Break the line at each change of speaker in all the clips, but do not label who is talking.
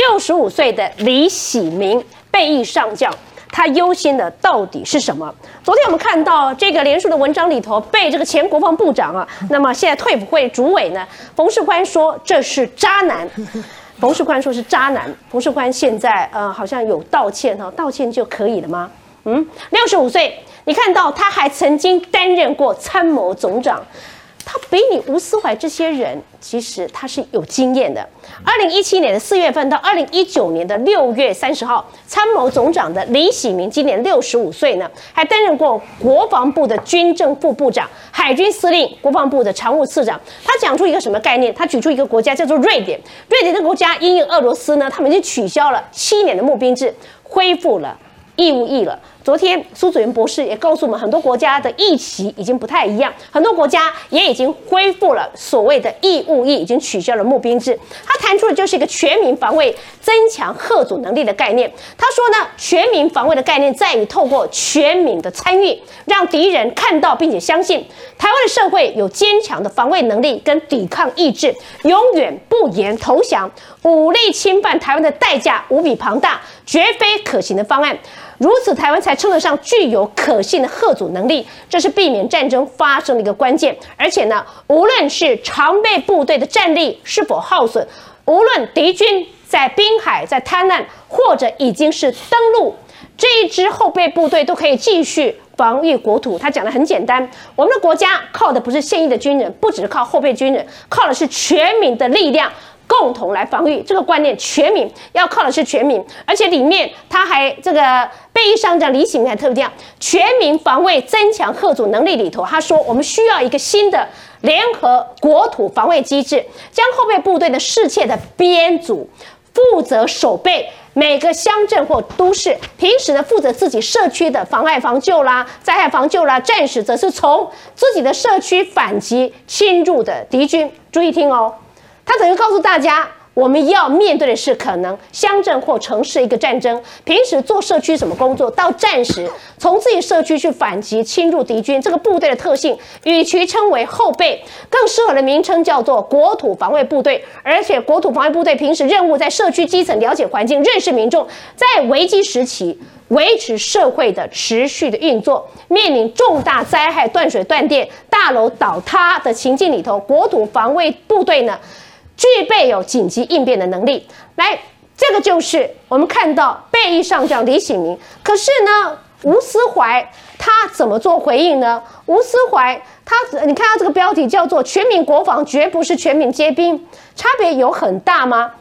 六十五岁的李喜明被役上将。他忧心的到底是什么？昨天我们看到这个连署的文章里头，被这个前国防部长啊，那么现在退辅会主委呢，冯世宽说这是渣男。冯世宽说是渣男。冯世宽现在呃好像有道歉哈，道歉就可以了吗？嗯，六十五岁，你看到他还曾经担任过参谋总长。他比你吴思怀这些人，其实他是有经验的。二零一七年的四月份到二零一九年的六月三十号，参谋总长的李喜明今年六十五岁呢，还担任过国防部的军政副部长、海军司令、国防部的常务次长。他讲出一个什么概念？他举出一个国家叫做瑞典。瑞典这个国家因应俄罗斯呢，他们已经取消了七年的募兵制，恢复了义务役了。昨天苏子元博士也告诉我们，很多国家的疫情已经不太一样，很多国家也已经恢复了所谓的义务役，已经取消了募兵制。他谈出的就是一个全民防卫、增强贺阻能力的概念。他说呢，全民防卫的概念在于透过全民的参与，让敌人看到并且相信台湾的社会有坚强的防卫能力跟抵抗意志，永远不言投降。武力侵犯台湾的代价无比庞大，绝非可行的方案。如此，台湾才称得上具有可信的贺阻能力，这是避免战争发生的一个关键。而且呢，无论是常备部队的战力是否耗损，无论敌军在滨海、在滩岸，或者已经是登陆，这一支后备部队都可以继续防御国土。他讲的很简单，我们的国家靠的不是现役的军人，不只是靠后备军人，靠的是全民的力量。共同来防御这个观念，全民要靠的是全民，而且里面他还这个被一上将李启明还特别讲，全民防卫增强贺阻能力里头，他说我们需要一个新的联合国土防卫机制，将后备部队的世界的编组负责守备每个乡镇或都市，平时呢负责自己社区的防害防救啦、灾害防救啦，战时则是从自己的社区反击侵入的敌军。注意听哦。他等于告诉大家，我们要面对的是可能乡镇或城市一个战争。平时做社区什么工作，到战时从自己社区去反击侵入敌军，这个部队的特性，与其称为后备，更适合的名称叫做国土防卫部队。而且国土防卫部队平时任务在社区基层了解环境、认识民众，在危机时期维持社会的持续的运作。面临重大灾害、断水断电、大楼倒塌的情境里头，国土防卫部队呢？具备有紧急应变的能力，来，这个就是我们看到被议上将李喜明。可是呢，吴思怀他怎么做回应呢？吴思怀他，你看他这个标题叫做“全民国防绝不是全民皆兵”，差别有很大吗？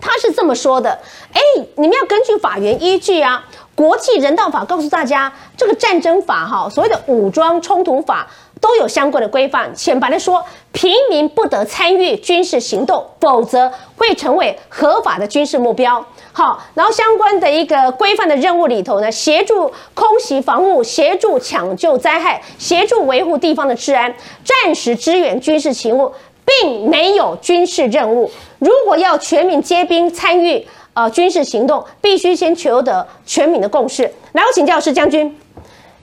他是这么说的：哎，你们要根据法源依据啊，国际人道法告诉大家，这个战争法哈，所谓的武装冲突法。都有相关的规范。浅白的说，平民不得参与军事行动，否则会成为合法的军事目标。好，然后相关的一个规范的任务里头呢，协助空袭防务，协助抢救灾害，协助维护地方的治安，暂时支援军事勤务，并没有军事任务。如果要全民皆兵参与呃军事行动，必须先求得全民的共识。来，我请教师将军，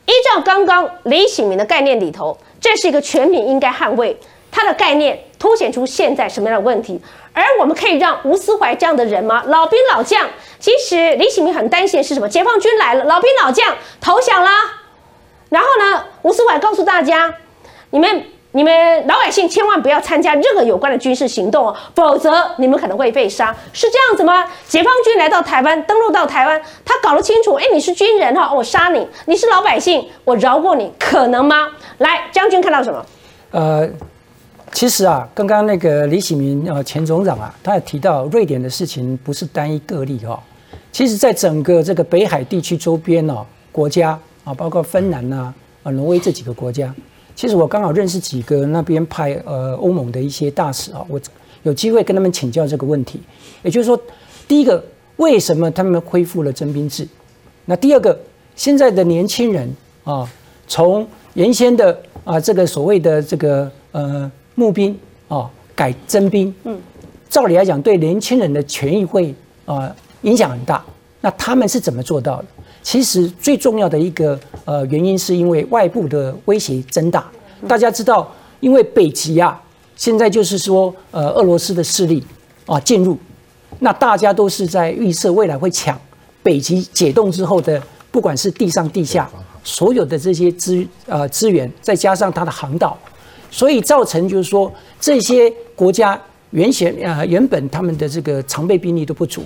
依照刚刚李喜明的概念里头。这是一个全民应该捍卫他的概念，凸显出现在什么样的问题？而我们可以让吴思怀这样的人吗？老兵老将，其实李启明很担心是什么？解放军来了，老兵老将投降了。然后呢，吴思怀告诉大家，你们你们老百姓千万不要参加任何有关的军事行动哦，否则你们可能会被杀。是这样子吗？解放军来到台湾，登陆到台湾，他搞得清楚，哎，你是军人哈，我杀你；你是老百姓，我饶过你，可能吗？来，将军看到什么？呃，
其实啊，刚刚那个李启明呃，前总长啊，他也提到瑞典的事情不是单一个例哦。其实，在整个这个北海地区周边呢，国家啊，包括芬兰呐、啊挪威这几个国家，其实我刚好认识几个那边派呃欧盟的一些大使啊，我有机会跟他们请教这个问题。也就是说，第一个，为什么他们恢复了征兵制？那第二个，现在的年轻人啊。从原先的啊这个所谓的这个呃募兵啊改征兵，嗯，照理来讲对年轻人的权益会啊影响很大。那他们是怎么做到的？其实最重要的一个呃原因是因为外部的威胁增大。大家知道，因为北极啊现在就是说呃俄罗斯的势力啊进入，那大家都是在预测未来会抢北极解冻之后的，不管是地上地下所有的这些资呃资源，再加上它的航道，所以造成就是说这些国家原先呃原本他们的这个常备兵力都不足，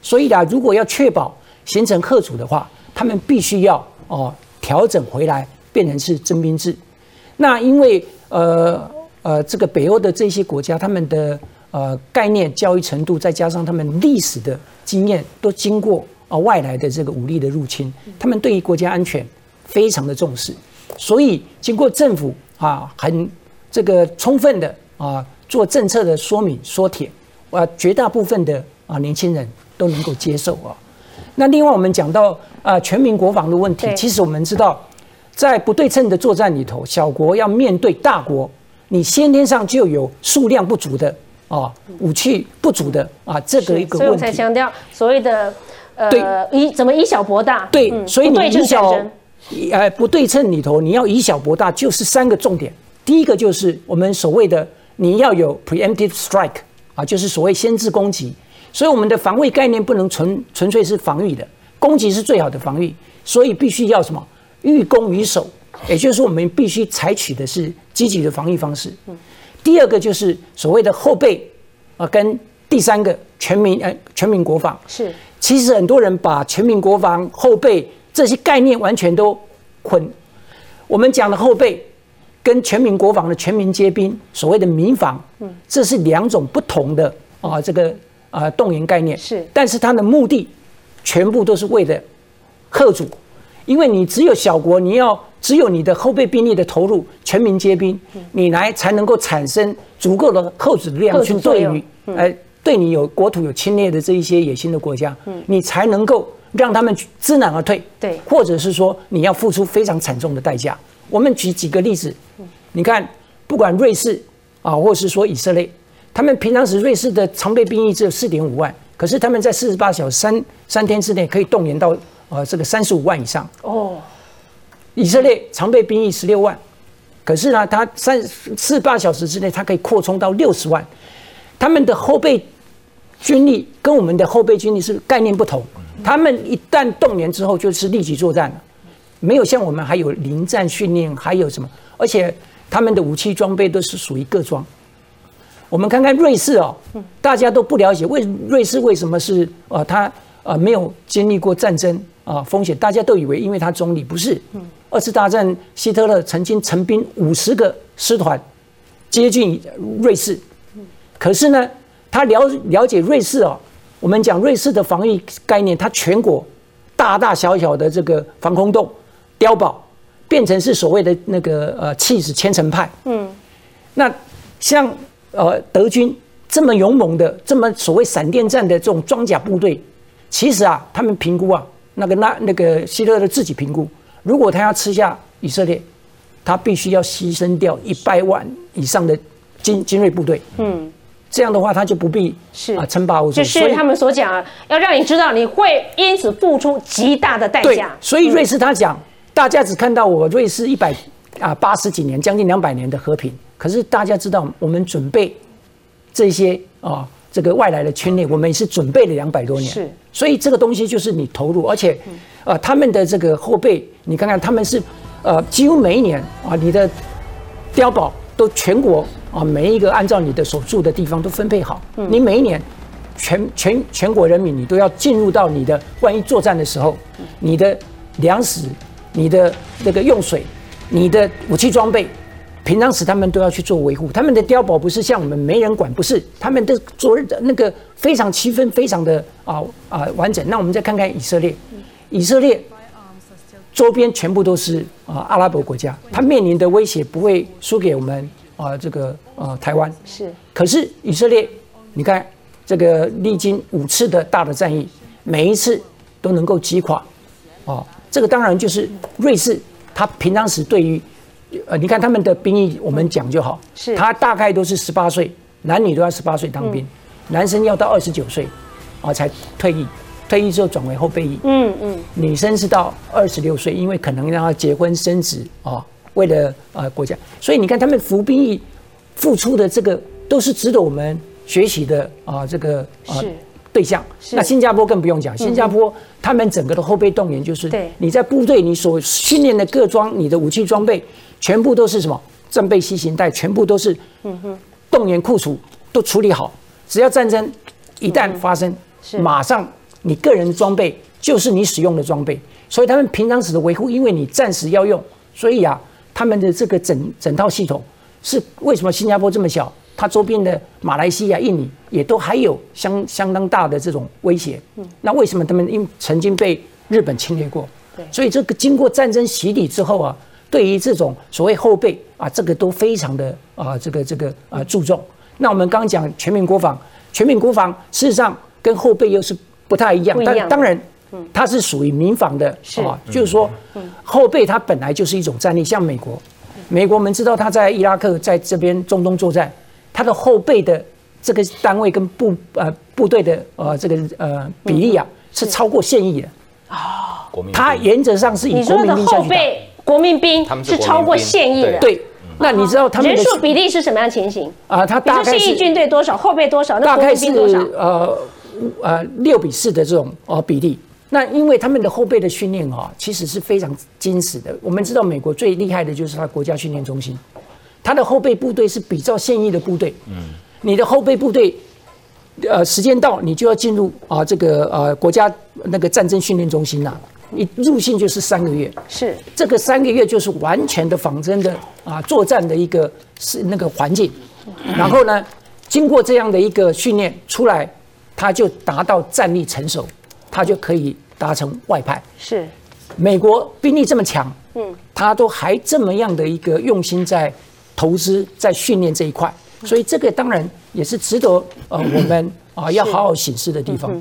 所以啊，如果要确保形成贺主的话，他们必须要哦调整回来，变成是征兵制。那因为呃呃这个北欧的这些国家，他们的呃概念教育程度，再加上他们历史的经验，都经过啊外来的这个武力的入侵，他们对于国家安全非常的重视，所以经过政府啊很这个充分的啊做政策的说明说帖，啊绝大部分的啊年轻人都能够接受啊。那另外我们讲到啊全民国防的问题，其实我们知道。在不对称的作战里头，小国要面对大国，你先天上就有数量不足的啊，武器不足的啊，这个一个问题。所以
我才强调所谓的呃以怎么以小博大。
对，所以你以小呃不对称里头，你要以小博大，就是三个重点。第一个就是我们所谓的你要有 preemptive strike 啊，就是所谓先制攻击。所以我们的防卫概念不能纯纯粹是防御的，攻击是最好的防御，所以必须要什么？欲攻于守，也就是说，我们必须采取的是积极的防御方式。第二个就是所谓的后备啊，跟第三个全民呃全民国防
是。
其实很多人把全民国防、后备这些概念完全都混。我们讲的后备跟全民国防的全民皆兵，所谓的民防，嗯，这是两种不同的啊这个啊动员概念
是。
但是它的目的全部都是为了贺主。因为你只有小国，你要只有你的后备兵力的投入，全民皆兵，你来才能够产生足够的后主力量去对于，哎，对你有国土有侵略的这一些野心的国家，你才能够让他们知难而退。
对，
或者是说你要付出非常惨重的代价。我们举几个例子，你看，不管瑞士啊，或是说以色列，他们平常时瑞士的常备兵役只有四点五万，可是他们在四十八小时三三天之内可以动员到。呃，这个三十五万以上哦，以色列常备兵役十六万，可是呢，他三四十八小时之内，它可以扩充到六十万。他们的后备军力跟我们的后备军力是概念不同，他们一旦动员之后就是立即作战了，没有像我们还有临战训练，还有什么？而且他们的武器装备都是属于各装。我们看看瑞士哦，大家都不了解为瑞士为什么是呃，他呃没有经历过战争。啊，风险大家都以为，因为他中立，不是。二次大战，希特勒曾经成兵五十个师团接近瑞士，可是呢，他了了解瑞士哦。我们讲瑞士的防御概念，它全国大大小小的这个防空洞、碉堡，变成是所谓的那个呃气势千层派。嗯，那像呃德军这么勇猛的，这么所谓闪电战的这种装甲部队，其实啊，他们评估啊。那个那那个希特勒自己评估，如果他要吃下以色列，他必须要牺牲掉一百万以上的精精锐部队。嗯，这样的话他就不必是啊称霸欧洲。
就是他们所讲啊，要让你知道你会因此付出极大的代价。
所以瑞士他讲，大家只看到我瑞士一百啊八十几年，将近两百年的和平，可是大家知道我们准备这些啊。这个外来的侵略，我们也是准备了两百多年，
是，
所以这个东西就是你投入，而且，呃，他们的这个后备，你看看他们是，呃，几乎每一年啊，你的碉堡都全国啊，每一个按照你的所住的地方都分配好，你每一年全全全国人民，你都要进入到你的万一作战的时候，你的粮食、你的那个用水、你的武器装备。平常时他们都要去做维护，他们的碉堡不是像我们没人管，不是他们的昨日的那个非常区分非常的啊啊完整。那我们再看看以色列，以色列周边全部都是啊阿拉伯国家，它面临的威胁不会输给我们啊这个啊台湾
是。
可是以色列，你看这个历经五次的大的战役，每一次都能够击垮啊，这个当然就是瑞士，它平常时对于。呃，你看他们的兵役，我们讲就好。
是，
他大概都是十八岁，男女都要十八岁当兵，男生要到二十九岁，啊才退役，退役之后转为后备役。嗯嗯。女生是到二十六岁，因为可能让他结婚生子啊，为了呃国家，所以你看他们服兵役付出的这个都是值得我们学习的啊，这个
啊
对象。那新加坡更不用讲，新加坡他们整个的后备动员就是，你在部队你所训练的各装你的武器装备，全部都是什么？战备西行带，全部都是动员库储都处理好，只要战争一旦发生，马上你个人装备就是你使用的装备，所以他们平常时的维护，因为你暂时要用，所以啊，他们的这个整整套系统是为什么新加坡这么小？它周边的马来西亚、印尼也都还有相相当大的这种威胁。嗯，那为什么他们因曾经被日本侵略过？对，所以这个经过战争洗礼之后啊，对于这种所谓后备啊，这个都非常的啊，这个这个啊注重。那我们刚刚讲全民国防，全民国防事实上跟后备又是不太一样。但当然，它是属于民防的啊，就是说，后备它本来就是一种战力，像美国，美国我们知道它在伊拉克在这边中东作战。他的后备的这个单位跟部呃部队的呃这个呃比例啊是超过现役的啊，他原则上是以国民兵
后备国民兵是超过现役的。
对，那你知道他们
人数比例是什么样情形
啊？他大概
现役军队多少，后备多少？
大概是呃呃六比四的这种呃比例。那因为他们的后备的训练啊，其实是非常精实的。我们知道美国最厉害的就是他国家训练中心。他的后备部队是比较现役的部队，嗯，你的后备部队，呃，时间到你就要进入啊，这个呃国家那个战争训练中心呐，你入训就是三个月，
是。
这个三个月就是完全的仿真的啊作战的一个是那个环境，然后呢，经过这样的一个训练出来，他就达到战力成熟，他就可以达成外派。
是。
美国兵力这么强，嗯，他都还这么样的一个用心在。投资在训练这一块，所以这个当然也是值得呃我们啊要好好审视的地方。